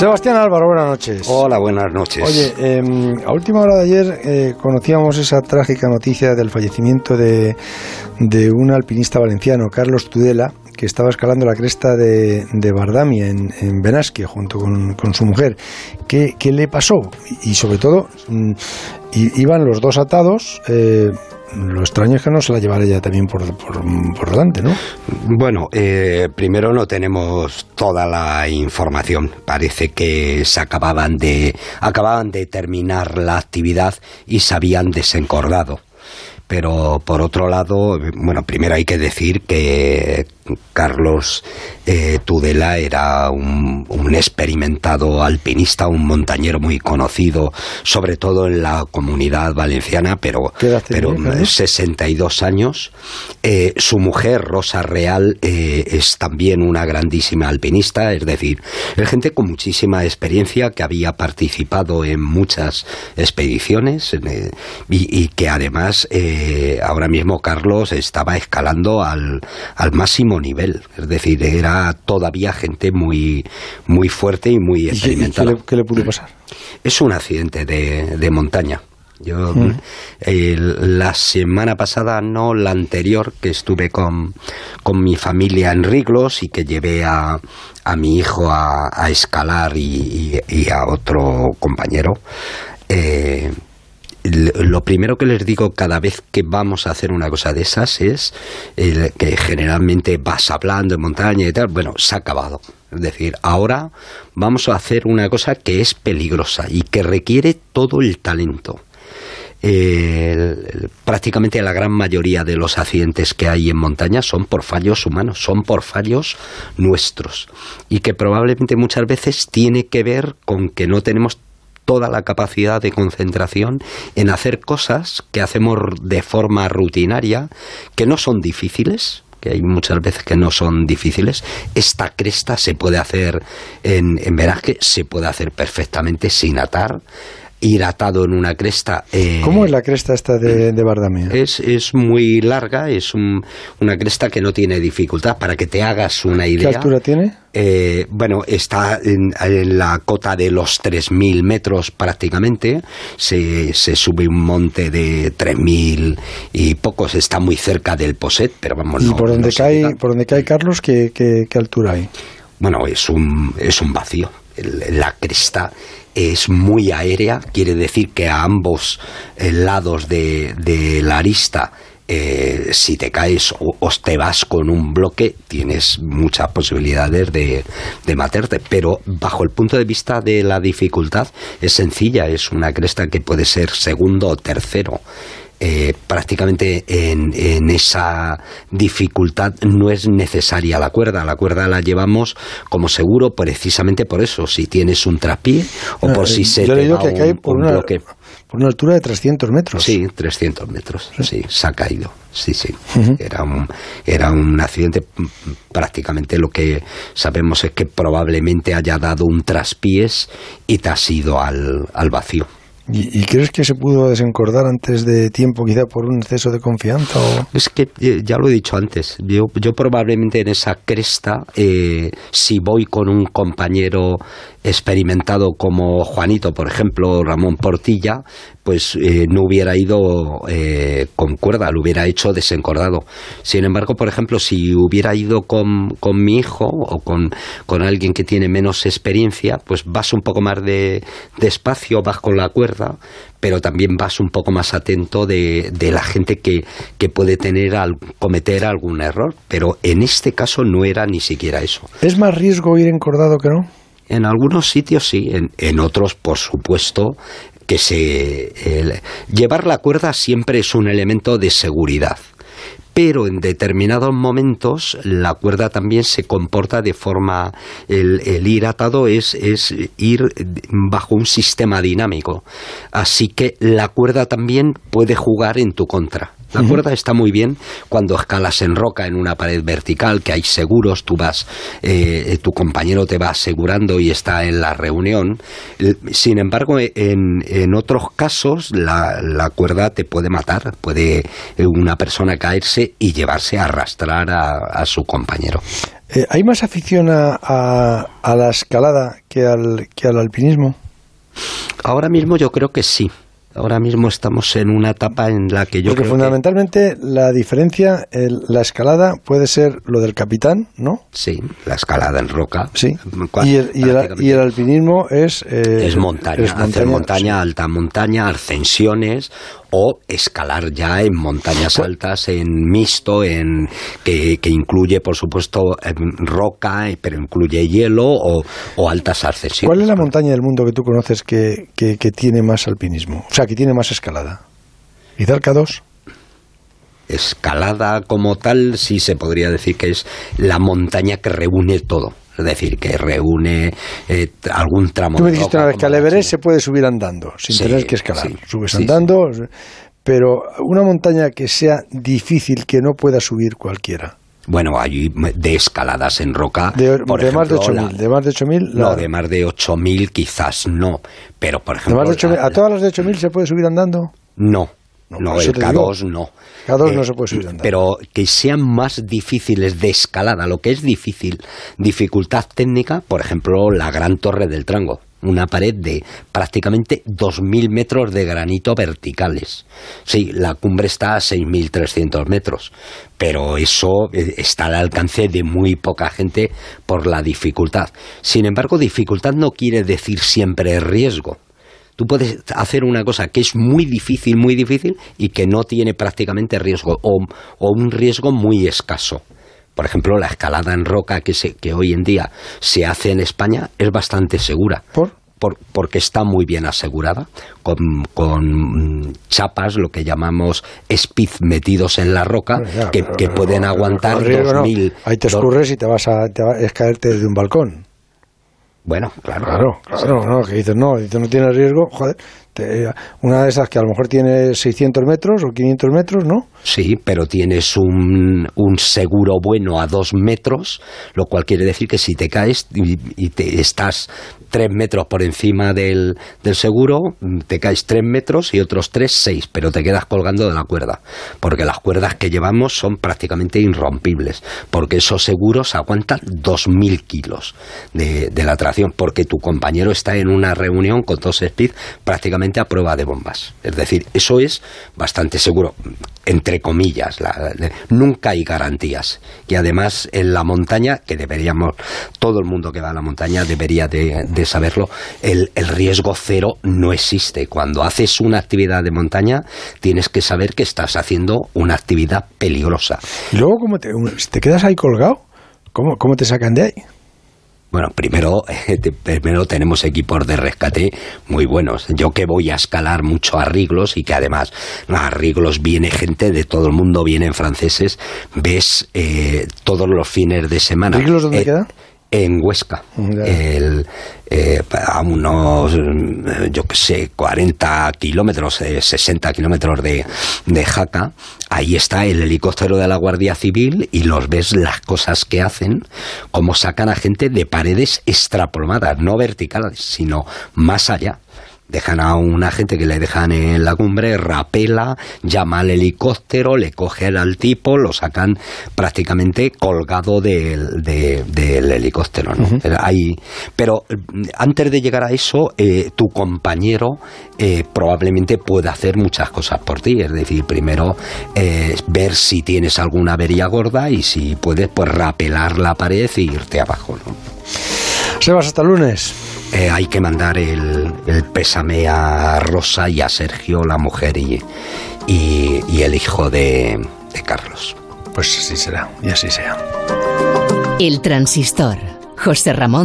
Sebastián Álvaro, buenas noches. Hola, buenas noches. Oye, em, a última hora de ayer eh, conocíamos esa trágica noticia del fallecimiento de, de un alpinista valenciano, Carlos Tudela, que estaba escalando la cresta de, de Bardamia en, en Benasque junto con, con su mujer. ¿Qué, ¿Qué, le pasó? Y, sobre todo, mm, iban los dos atados. Eh, lo extraño es que no se la llevara ella también por, por, por delante, ¿no? Bueno, eh, primero no tenemos toda la información. Parece que se acababan de, acababan de terminar la actividad y se habían desencordado. Pero por otro lado, bueno, primero hay que decir que Carlos eh, Tudela era un, experimentado alpinista, un montañero muy conocido, sobre todo en la comunidad valenciana, pero, pero 62 años. Eh, su mujer, Rosa Real, eh, es también una grandísima alpinista, es decir, es gente con muchísima experiencia que había participado en muchas expediciones y, que además ahora mismo Carlos estaba escalando al, al máximo nivel, es decir, era todavía gente muy, muy fuerte y muy experimentada. ¿Qué, le, pudo pasar? Es un accidente de, montaña. Yo mm. la semana pasada, no la anterior, que estuve con, con mi familia en Riglos y que llevé a, a mi hijo a, escalar y, a otro compañero, eh, lo primero que les digo cada vez que vamos a hacer una cosa de esas es que generalmente vas hablando en montaña y tal, bueno, se ha acabado. Es decir, ahora vamos a hacer una cosa que es peligrosa y que requiere todo el talento. prácticamente la gran mayoría de los accidentes que hay en montaña son por fallos humanos, son por fallos nuestros y que probablemente muchas veces tiene que ver con que no tenemos toda la capacidad de concentración en hacer cosas que hacemos de forma rutinaria, que no son difíciles, que hay muchas veces que no son difíciles. Esta cresta se puede hacer en, en veraje, se puede hacer perfectamente sin atar ir atado en una cresta. Eh, ¿Cómo es la cresta esta de, de Bardamia? Es, es muy larga, es una cresta que no tiene dificultad. Para que te hagas una idea. ¿Qué altura tiene? Eh, bueno, está en, la cota de los 3.000 metros prácticamente. Se, se sube un monte de 3.000 y pocos. Está muy cerca del Poset, pero vamos. ¿Y por, donde cae, por donde cae Carlos, ¿qué, qué, qué altura hay? Bueno, es un, es un vacío. La cresta es muy aérea, quiere decir que a ambos eh, lados de, la arista eh, si te caes o, te vas con un bloque, tienes muchas posibilidades de, de, matarte. Pero bajo el punto de vista de la dificultad, es sencilla, es una cresta que puede ser segundo o tercero. Eh, prácticamente en, en, esa dificultad no es necesaria la cuerda. La cuerda la llevamos como seguro precisamente por eso, si tienes un trapié o por si se te va un, por una, bloque. Por una altura de 300 metros. Sí, 300 metros, sí, se ha caído. Sí, sí. era, un, era un accidente. Prácticamente lo que sabemos es que probablemente haya dado un traspiés y te has ido al, al vacío. ¿Y, crees que se pudo desencordar antes de tiempo, quizá por un exceso de confianza? O? Es que eh, ya lo he dicho antes, yo, yo probablemente en esa cresta, eh, si voy con un compañero experimentado como Juanito, por ejemplo, Ramón Portilla, pues eh, no hubiera ido eh, con cuerda, lo hubiera hecho desencordado. Sin embargo, por ejemplo, si hubiera ido con, con mi hijo o con, con, alguien que tiene menos experiencia, pues vas un poco más de, despacio, vas con la cuerda, pero también vas un poco más atento de, de la gente que, que puede tener al, cometer algún error. Pero en este caso no era ni siquiera eso. ¿Es más riesgo ir encordado que no? En algunos sitios sí, en, otros, por supuesto, que se llevar la cuerda siempre es un elemento de seguridad pero en determinados momentos la cuerda también se comporta de forma el, el, ir atado es, es ir bajo un sistema dinámico. Así que la cuerda también puede jugar en tu contra la cuerda está muy bien cuando escalas en roca en una pared vertical, que hay seguros, tú vas, eh, tu compañero te va asegurando y está en la reunión. Sin embargo, en, en otros casos la, la, cuerda te puede matar, puede una persona caerse y llevarse a arrastrar a, a su compañero. Eh, ¿Hay más afición a, a, la escalada que al, que al alpinismo? Ahora mismo yo creo que sí. Ahora mismo estamos en una etapa en la que yo Porque fundamentalmente la diferencia, la escalada puede ser lo del capitán, ¿no? Sí, la escalada en roca. Sí. Y el, y el, alpinismo es... Eh, es montaña, es hacer montaña, alta montaña, ascensiones o escalar ya en montañas pues altas, en mixto, en que, incluye, por supuesto, em, roca, pero incluye hielo o, altas ascensiones. ¿Cuál es la montaña del mundo que tú conoces que, que, tiene más alpinismo? O sea, que tiene más escalada. ¿Izalca 2? Escalada como tal, sí se podría decir que es la montaña que reúne todo. Es decir, que reúne eh, algún tramo. Tú me dijiste una vez que al Everest se puede subir andando, sin tener que escalar. Subes andando, pero una montaña que sea difícil, que no pueda subir cualquiera. Bueno, hay de escaladas en roca. De, más de 8.000. De más de 8.000. No, de más de 8.000 quizás no. Pero, por ejemplo. ¿A todas las de 8.000 se puede subir andando? No. No, el K2 no. K2 no eh, se puede subir andando. Pero que sean más difíciles de escalada, lo que es difícil, dificultad técnica, por ejemplo, la Gran Torre del Trango una pared de prácticamente 2.000 metros de granito verticales. Sí, la cumbre está a 6.300 metros, pero eso eh, está al alcance de muy poca gente por la dificultad. Sin embargo, dificultad no quiere decir siempre riesgo. Tú puedes hacer una cosa que es muy difícil, muy difícil y que no tiene prácticamente riesgo o, un riesgo muy escaso. Por ejemplo, la escalada en roca que, se, que hoy en día se hace en España es bastante segura. ¿Por? porque está muy bien asegurada, con, con, chapas, lo que llamamos speed metidos en la roca, que, pueden aguantar 2000. Ahí te escurres y te vas a, te a caerte desde un balcón. Bueno, claro. Claro, claro, no, que dices, no, dices, no tiene riesgo, joder, una de esas que a lo mejor tiene 600 metros o 500 metros, ¿no? Sí, pero tienes un, un seguro bueno a dos metros, lo cual quiere decir que si te caes y, te estás tres metros por encima del, del, seguro, te caes tres metros y otros tres, seis, pero te quedas colgando de la cuerda, porque las cuerdas que llevamos son prácticamente irrompibles, porque esos seguros aguantan 2.000 kilos de, de la tracción, porque tu compañero está en una reunión con dos speed prácticamente a prueba de bombas. Es decir, eso es bastante seguro, entre comillas. nunca hay garantías. Y además en la montaña, que deberíamos, todo el mundo que va a la montaña debería de, saberlo, el, riesgo cero no existe. Cuando haces una actividad de montaña, tienes que saber que estás haciendo una actividad peligrosa. ¿Y luego cómo te, te quedas ahí colgado? ¿Cómo, ¿Cómo te sacan de ahí? Bueno, primero, primero tenemos equipos de rescate muy buenos. Yo que voy a escalar mucho a Riglos y que además a Riglos viene gente de todo el mundo, vienen franceses, ves eh, todos los fines de semana. ¿Riglos dónde eh, queda? En Huesca. El, eh, a unos, yo que sé, 40 kilómetros, 60 kilómetros de, de Jaca, ahí está el helicóptero de la Guardia Civil y los ves las cosas que hacen, cómo sacan a gente de paredes extrapoladas, no verticales, sino más allá dejan a una gente que le dejan en la cumbre, rapela, llama al helicóptero, le cogen al tipo, lo sacan prácticamente colgado del, del helicóptero. ¿no? pero mm, antes de llegar a eso, eh, tu compañero eh, probablemente puede hacer muchas cosas por ti. Es decir, primero eh, ver si tienes alguna avería gorda y si puedes, pues rapelar la pared e irte abajo. ¿no? Sebas, hasta el lunes. Eh, hay que mandar el, pésame a Rosa y a Sergio, la mujer y, el hijo de, de Carlos. Pues así será, y así sea. El transistor. José Ramón